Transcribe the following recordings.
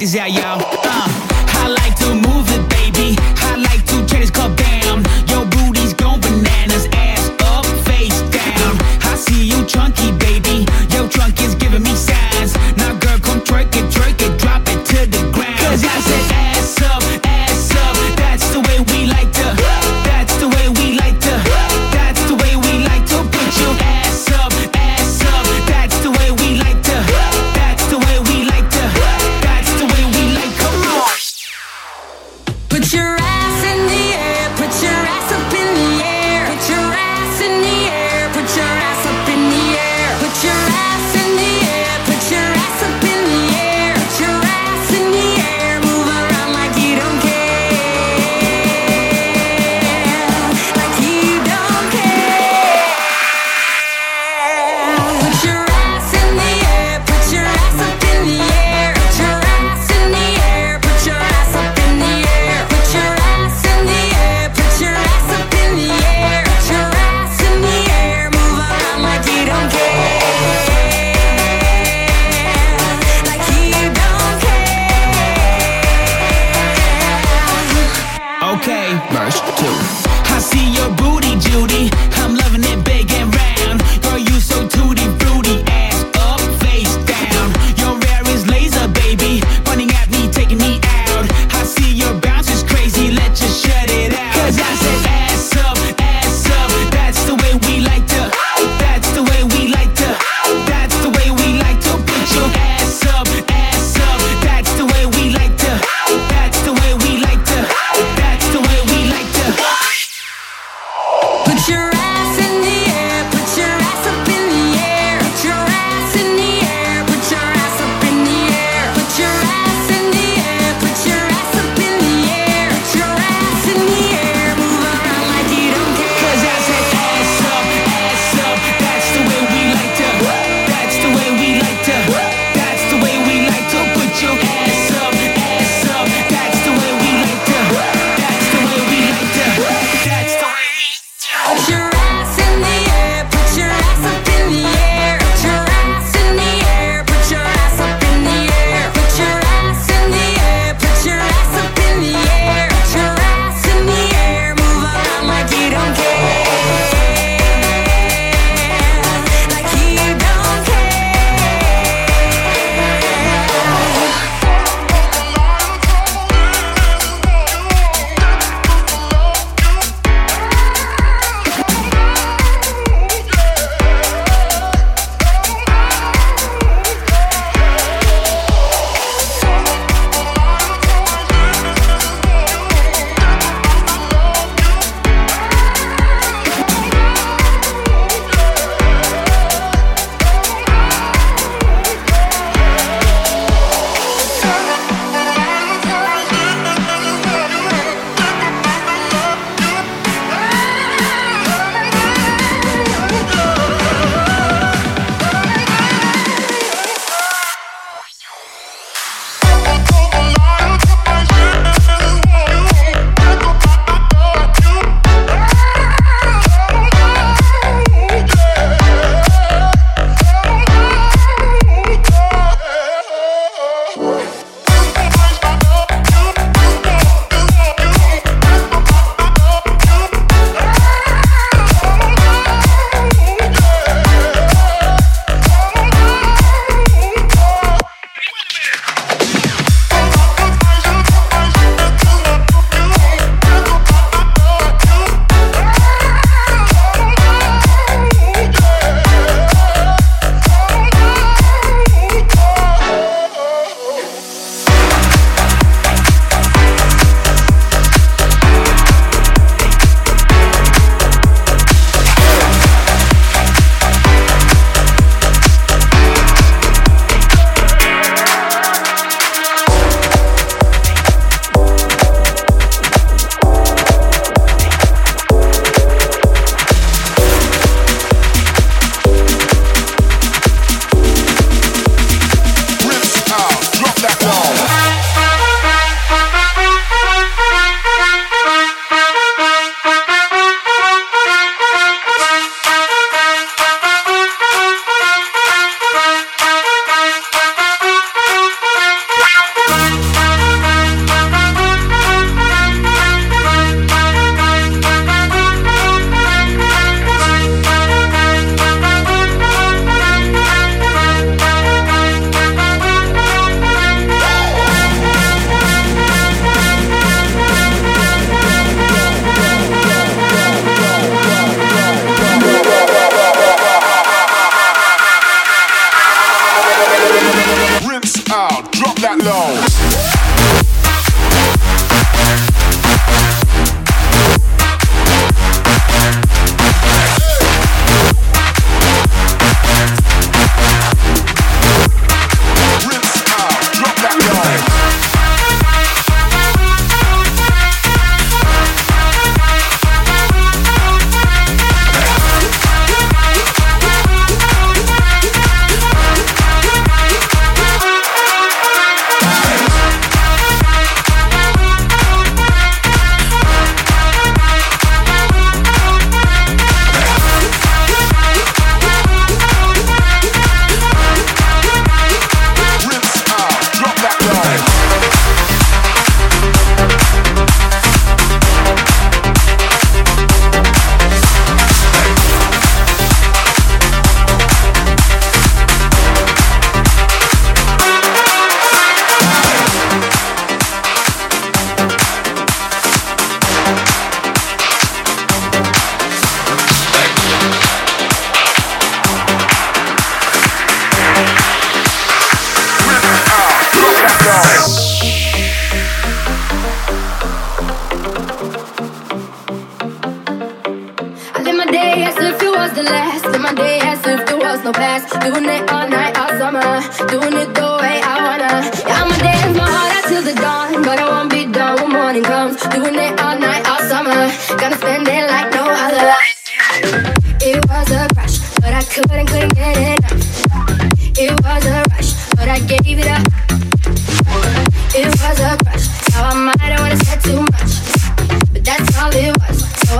check this out, y'all.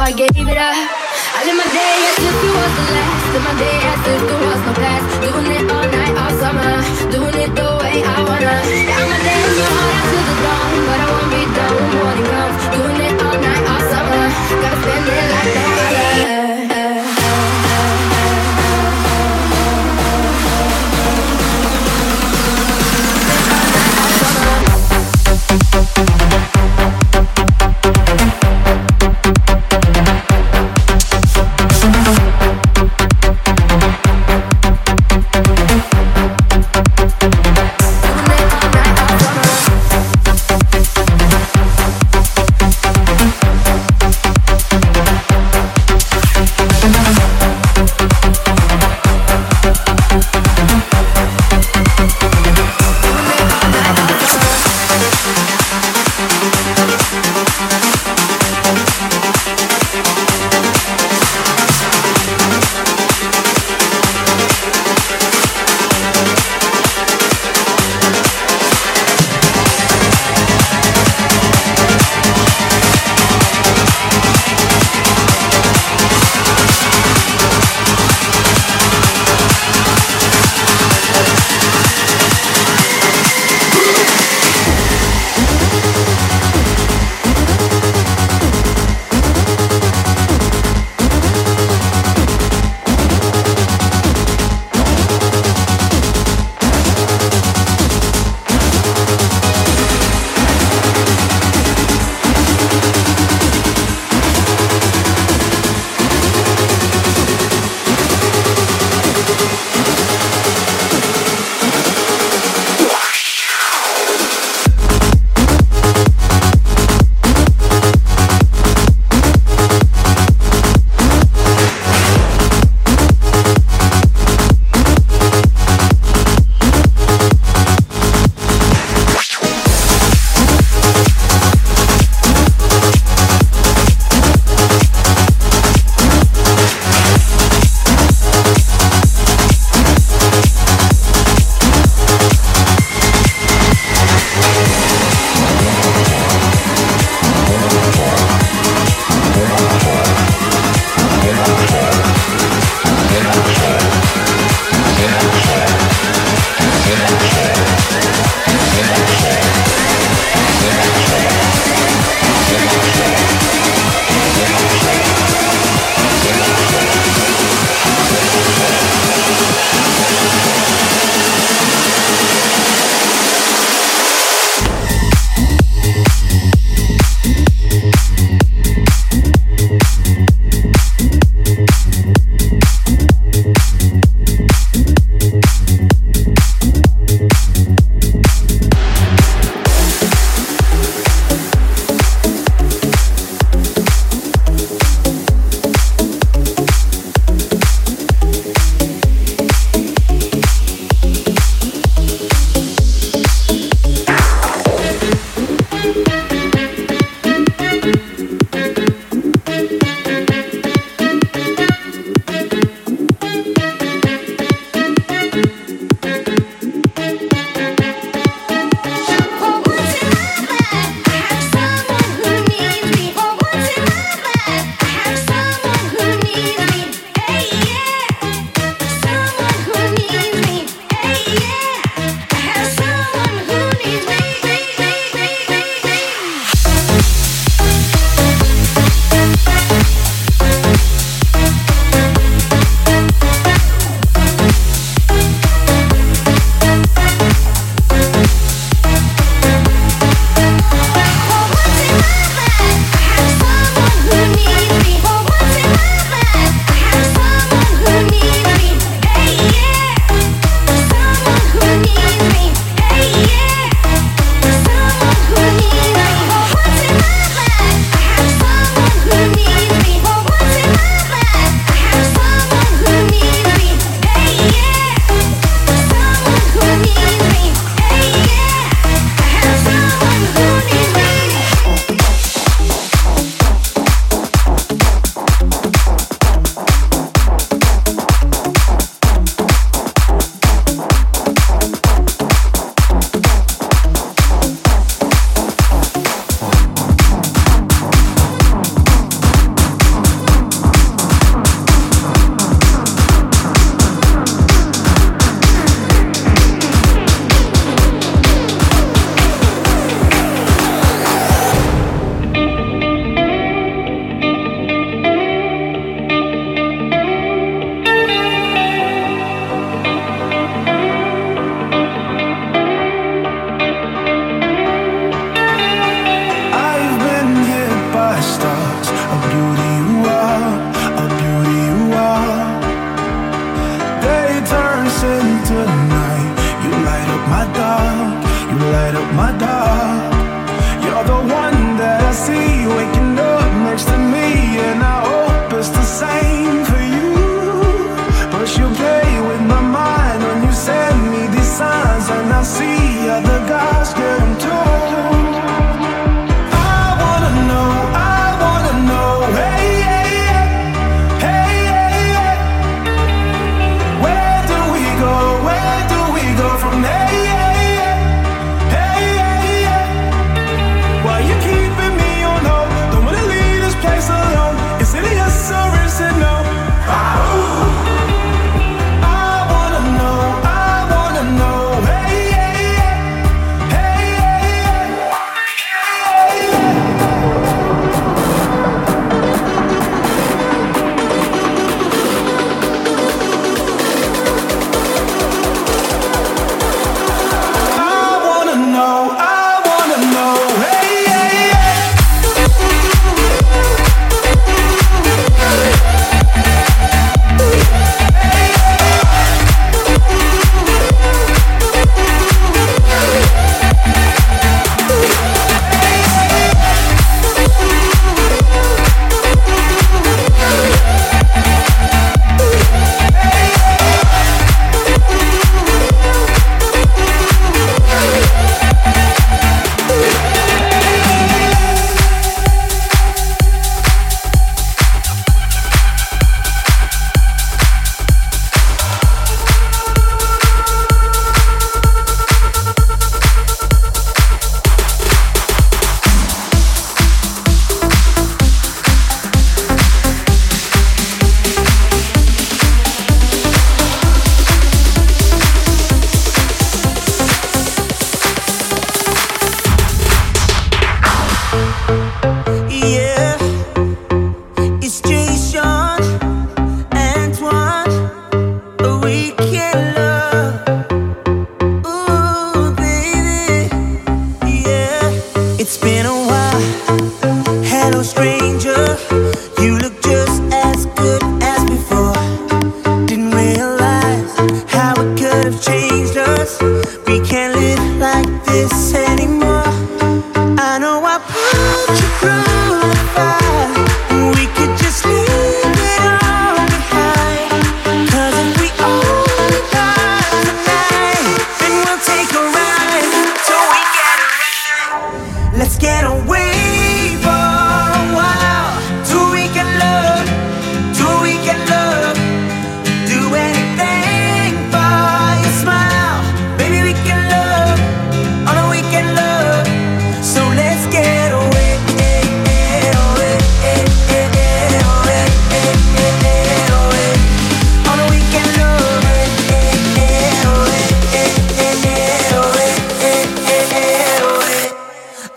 I gave it up. I live my day as if it was the last. Live my day as if there was no past. Doing it all night, all summer. Doing it the way I wanna. It's been a while.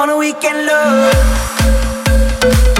on a weekend love.